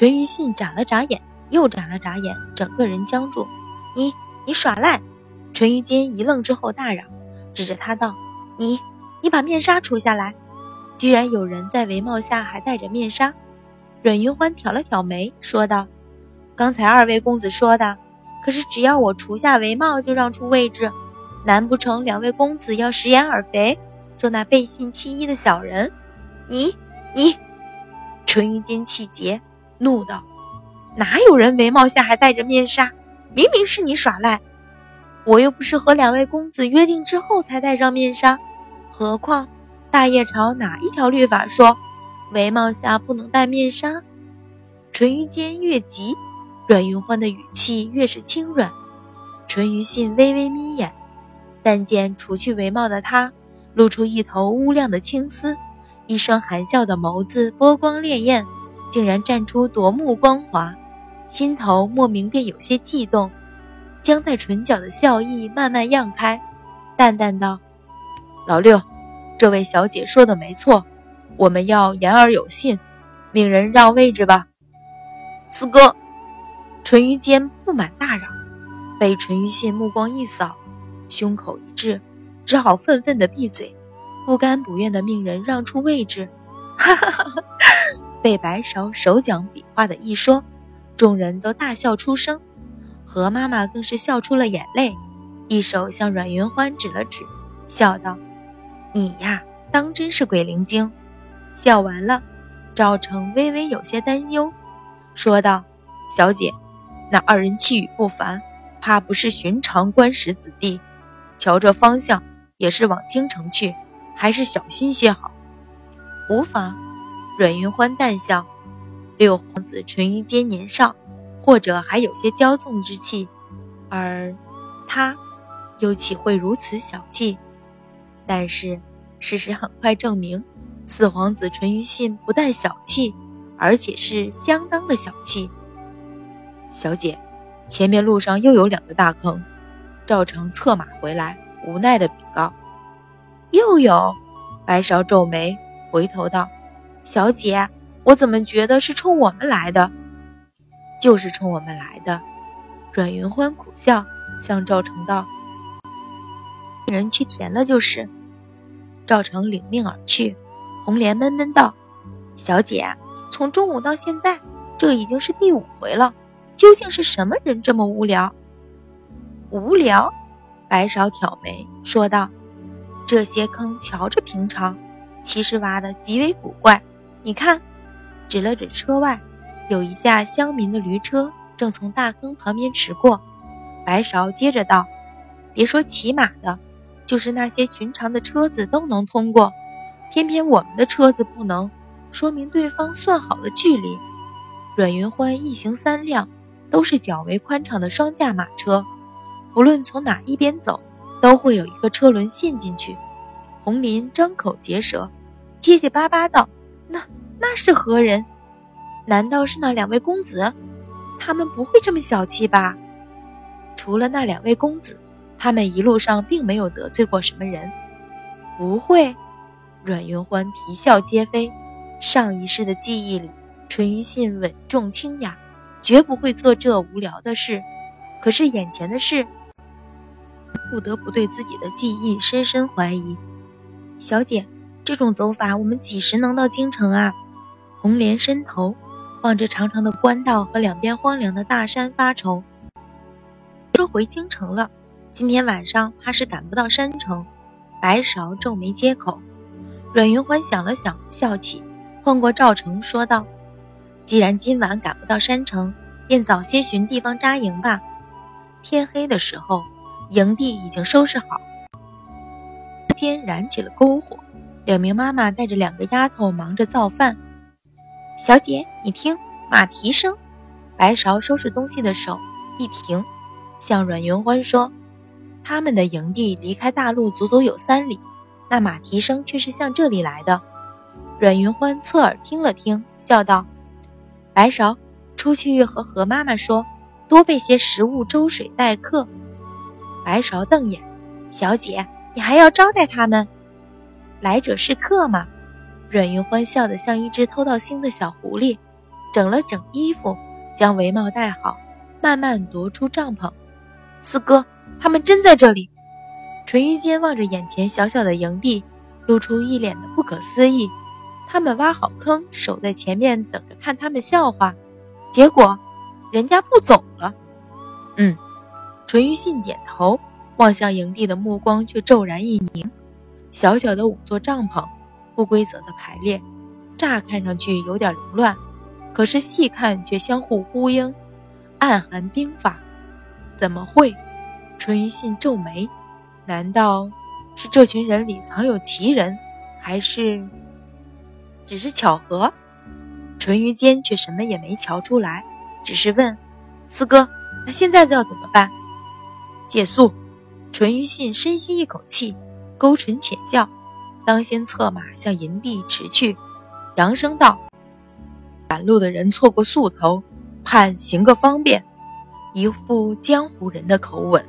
淳于信眨了眨眼，又眨了眨眼，整个人僵住。你你耍赖！淳于坚一愣之后大嚷，指着他道：“你你把面纱除下来！”居然有人在帷帽下还戴着面纱。阮云欢挑了挑眉，说道：“刚才二位公子说的，可是只要我除下帷帽就让出位置，难不成两位公子要食言而肥，做那背信弃义的小人？你你！”淳于坚气结，怒道：“哪有人帷帽下还戴着面纱？明明是你耍赖！我又不是和两位公子约定之后才戴上面纱，何况大业朝哪一条律法说？”帷帽下不能戴面纱。淳于坚越急，阮云欢的语气越是轻软。淳于信微微眯眼，但见除去帷帽的他，露出一头乌亮的青丝，一双含笑的眸子波光潋滟，竟然绽出夺目光华，心头莫名便有些悸动，僵在唇角的笑意慢慢漾开，淡淡道：“老六，这位小姐说的没错。”我们要言而有信，命人让位置吧。四哥，淳于坚不满大嚷，被淳于信目光一扫，胸口一滞，只好愤愤地闭嘴，不甘不愿地命人让出位置。哈哈哈哈！被白勺手讲笔画的一说，众人都大笑出声，何妈妈更是笑出了眼泪，一手向阮云欢指了指，笑道：“你呀，当真是鬼灵精。”笑完了，赵成微微有些担忧，说道：“小姐，那二人气宇不凡，怕不是寻常官史子弟。瞧这方向，也是往京城去，还是小心些好。”无妨。阮云欢淡笑：“六皇子淳于坚年少，或者还有些骄纵之气，而他，又岂会如此小气？但是，事实很快证明。”四皇子淳于信不但小气，而且是相当的小气。小姐，前面路上又有两个大坑。赵成策马回来，无奈的禀告：“又有。”白芍皱眉，回头道：“小姐，我怎么觉得是冲我们来的？就是冲我们来的。”阮云欢苦笑，向赵成道：“人去填了就是。”赵成领命而去。红莲闷闷道：“小姐，从中午到现在，这已经是第五回了。究竟是什么人这么无聊？”无聊，白芍挑眉说道：“这些坑瞧着平常，其实挖的极为古怪。你看，指了指车外，有一架乡民的驴车正从大坑旁边驰过。”白芍接着道：“别说骑马的，就是那些寻常的车子都能通过。”偏偏我们的车子不能，说明对方算好了距离。阮云欢一行三辆，都是较为宽敞的双驾马车，不论从哪一边走，都会有一个车轮陷进去。红林张口结舌，结结巴巴道：“那那是何人？难道是那两位公子？他们不会这么小气吧？除了那两位公子，他们一路上并没有得罪过什么人，不会。”阮云欢啼笑皆非。上一世的记忆里，淳于信稳重清雅，绝不会做这无聊的事。可是眼前的事，不得不对自己的记忆深深怀疑。小姐，这种走法，我们几时能到京城啊？红莲伸头望着长长的官道和两边荒凉的大山发愁。说回京城了，今天晚上怕是赶不到山城。白芍皱眉接口。阮云欢想了想，笑起，换过赵成说道：“既然今晚赶不到山城，便早些寻地方扎营吧。天黑的时候，营地已经收拾好，天燃起了篝火。两名妈妈带着两个丫头忙着造饭。小姐，你听马蹄声。”白芍收拾东西的手一停，向阮云欢说：“他们的营地离开大路足足有三里。”那马蹄声却是向这里来的。阮云欢侧耳听了听，笑道：“白芍，出去和何妈妈说，多备些食物、粥水待客。”白芍瞪眼：“小姐，你还要招待他们？来者是客吗？”阮云欢笑得像一只偷到腥的小狐狸：“整了整衣服，将围帽戴好，慢慢踱出帐篷。四哥，他们真在这里！淳于坚望着眼前小小的营地，露出一脸的不可思议。他们挖好坑，守在前面等着看他们笑话，结果人家不走了。嗯，淳于信点头，望向营地的目光却骤然一凝。小小的五座帐篷，不规则的排列，乍看上去有点凌乱，可是细看却相互呼应，暗含兵法。怎么会？淳于信皱眉，难道是这群人里藏有奇人，还是？只是巧合，淳于坚却什么也没瞧出来，只是问：“四哥，那现在要怎么办？”借宿。淳于信深吸一口气，勾唇浅笑，当先策马向营地驰去，扬声道：“赶路的人错过宿头，盼行个方便。”一副江湖人的口吻。